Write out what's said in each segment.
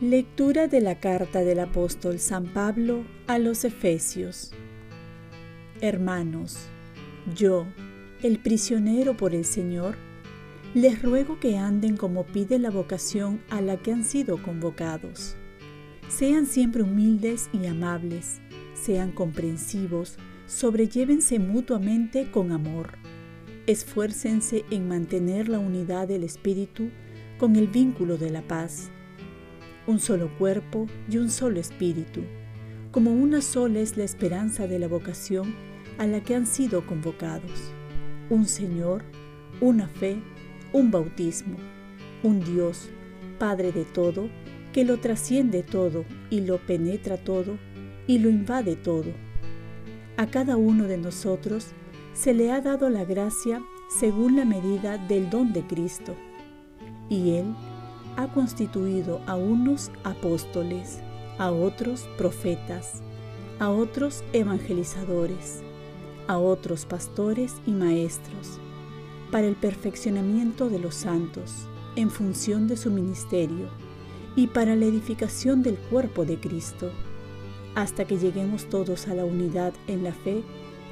Lectura de la carta del apóstol San Pablo a los Efesios Hermanos, yo, el prisionero por el Señor, les ruego que anden como pide la vocación a la que han sido convocados. Sean siempre humildes y amables, sean comprensivos, sobrellévense mutuamente con amor. Esfuércense en mantener la unidad del Espíritu con el vínculo de la paz. Un solo cuerpo y un solo espíritu, como una sola es la esperanza de la vocación a la que han sido convocados. Un Señor, una fe, un bautismo, un Dios, Padre de todo, que lo trasciende todo y lo penetra todo y lo invade todo. A cada uno de nosotros se le ha dado la gracia según la medida del don de Cristo, y Él ha constituido a unos apóstoles, a otros profetas, a otros evangelizadores, a otros pastores y maestros, para el perfeccionamiento de los santos, en función de su ministerio, y para la edificación del cuerpo de Cristo, hasta que lleguemos todos a la unidad en la fe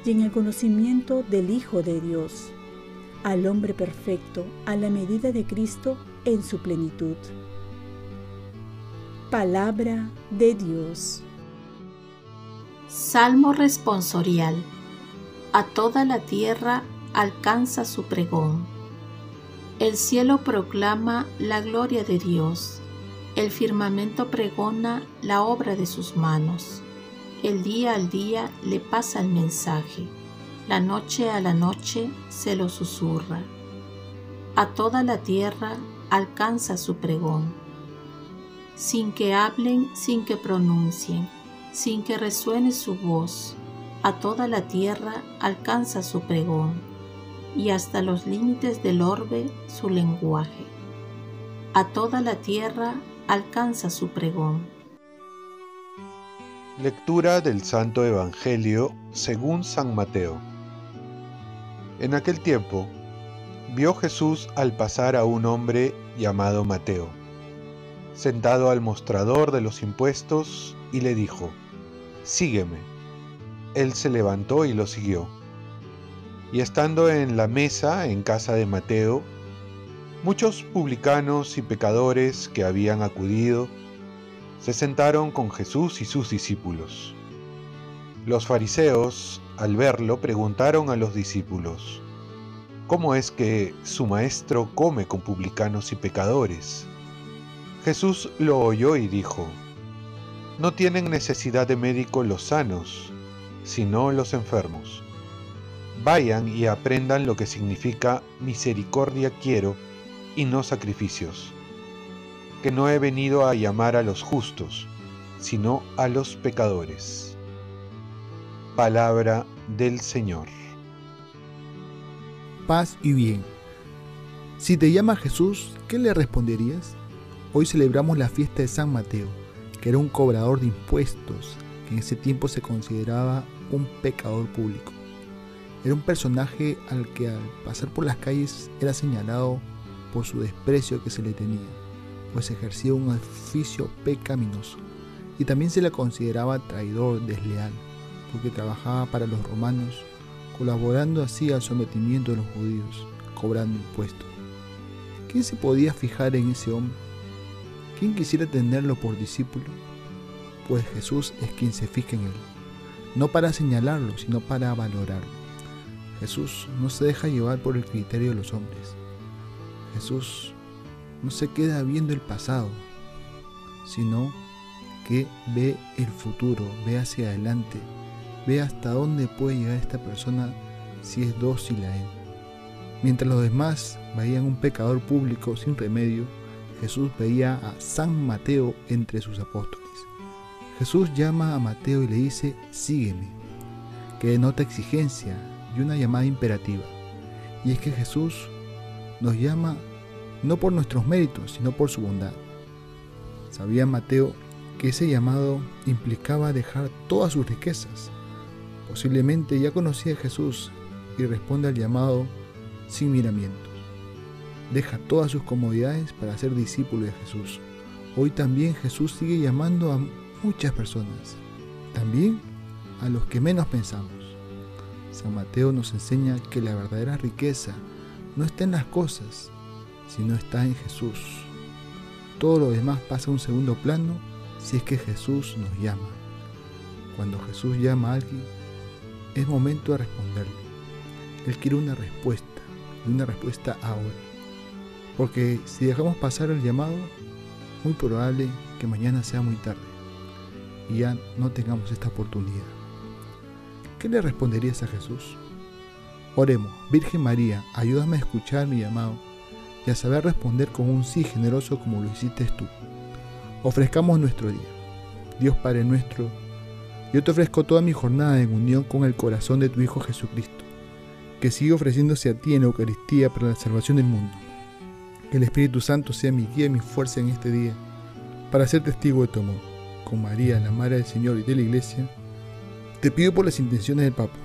y en el conocimiento del Hijo de Dios, al hombre perfecto, a la medida de Cristo, en su plenitud. Palabra de Dios. Salmo responsorial. A toda la tierra alcanza su pregón. El cielo proclama la gloria de Dios. El firmamento pregona la obra de sus manos. El día al día le pasa el mensaje. La noche a la noche se lo susurra. A toda la tierra alcanza su pregón. Sin que hablen, sin que pronuncien, sin que resuene su voz, a toda la tierra alcanza su pregón, y hasta los límites del orbe su lenguaje. A toda la tierra alcanza su pregón. Lectura del Santo Evangelio según San Mateo. En aquel tiempo, vio Jesús al pasar a un hombre llamado Mateo, sentado al mostrador de los impuestos, y le dijo, Sígueme. Él se levantó y lo siguió. Y estando en la mesa en casa de Mateo, muchos publicanos y pecadores que habían acudido, se sentaron con Jesús y sus discípulos. Los fariseos, al verlo, preguntaron a los discípulos, ¿Cómo es que su maestro come con publicanos y pecadores? Jesús lo oyó y dijo, No tienen necesidad de médico los sanos, sino los enfermos. Vayan y aprendan lo que significa misericordia quiero y no sacrificios, que no he venido a llamar a los justos, sino a los pecadores. Palabra del Señor paz y bien. Si te llama Jesús, ¿qué le responderías? Hoy celebramos la fiesta de San Mateo, que era un cobrador de impuestos, que en ese tiempo se consideraba un pecador público. Era un personaje al que al pasar por las calles era señalado por su desprecio que se le tenía, pues ejercía un oficio pecaminoso. Y también se le consideraba traidor, desleal, porque trabajaba para los romanos colaborando así al sometimiento de los judíos, cobrando impuestos. ¿Quién se podía fijar en ese hombre? ¿Quién quisiera tenerlo por discípulo? Pues Jesús es quien se fija en él, no para señalarlo, sino para valorarlo. Jesús no se deja llevar por el criterio de los hombres. Jesús no se queda viendo el pasado, sino que ve el futuro, ve hacia adelante Ve hasta dónde puede llegar esta persona si es dócil a Él. Mientras los demás veían un pecador público sin remedio, Jesús veía a San Mateo entre sus apóstoles. Jesús llama a Mateo y le dice, sígueme, que denota exigencia y una llamada imperativa. Y es que Jesús nos llama no por nuestros méritos, sino por su bondad. Sabía Mateo que ese llamado implicaba dejar todas sus riquezas. Posiblemente ya conocía a Jesús y responde al llamado sin miramientos. Deja todas sus comodidades para ser discípulo de Jesús. Hoy también Jesús sigue llamando a muchas personas, también a los que menos pensamos. San Mateo nos enseña que la verdadera riqueza no está en las cosas, sino está en Jesús. Todo lo demás pasa a un segundo plano si es que Jesús nos llama. Cuando Jesús llama a alguien, es momento de responderle. Él quiere una respuesta, y una respuesta ahora. Porque si dejamos pasar el llamado, muy probable que mañana sea muy tarde y ya no tengamos esta oportunidad. ¿Qué le responderías a Jesús? Oremos, Virgen María, ayúdame a escuchar mi llamado y a saber responder con un sí generoso como lo hiciste tú. Ofrezcamos nuestro día. Dios Padre nuestro, yo te ofrezco toda mi jornada en unión con el corazón de tu Hijo Jesucristo, que sigue ofreciéndose a ti en la Eucaristía para la salvación del mundo. Que el Espíritu Santo sea mi guía y mi fuerza en este día, para ser testigo de tu amor. Con María, la Madre del Señor y de la Iglesia, te pido por las intenciones del Papa.